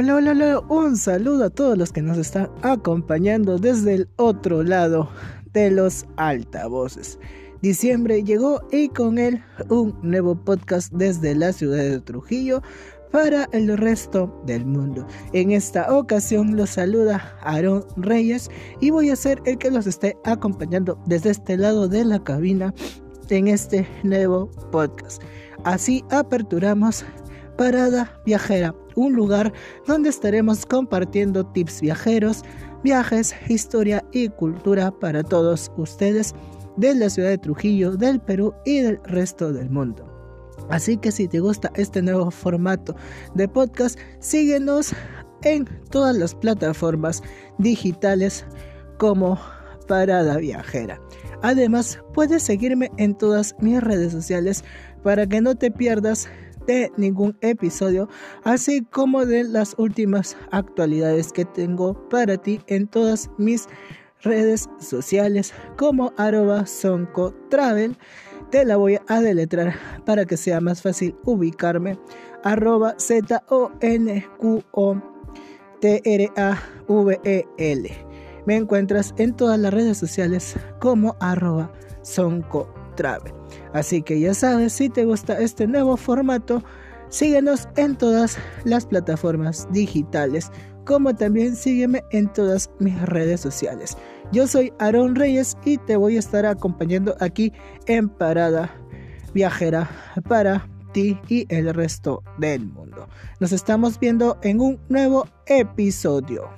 Hola, hola, hola, un saludo a todos los que nos están acompañando desde el otro lado de los altavoces. Diciembre llegó y con él un nuevo podcast desde la ciudad de Trujillo para el resto del mundo. En esta ocasión los saluda Aaron Reyes y voy a ser el que los esté acompañando desde este lado de la cabina en este nuevo podcast. Así aperturamos Parada Viajera, un lugar donde estaremos compartiendo tips viajeros, viajes, historia y cultura para todos ustedes de la ciudad de Trujillo, del Perú y del resto del mundo. Así que si te gusta este nuevo formato de podcast, síguenos en todas las plataformas digitales como Parada Viajera. Además, puedes seguirme en todas mis redes sociales para que no te pierdas de ningún episodio, así como de las últimas actualidades que tengo para ti en todas mis redes sociales como arroba sonco travel. Te la voy a deletrar para que sea más fácil ubicarme. Arroba Z O N Q O T R A V E L. Me encuentras en todas las redes sociales como arroba sonco travel. Así que ya sabes, si te gusta este nuevo formato, síguenos en todas las plataformas digitales, como también sígueme en todas mis redes sociales. Yo soy Aaron Reyes y te voy a estar acompañando aquí en Parada Viajera para ti y el resto del mundo. Nos estamos viendo en un nuevo episodio.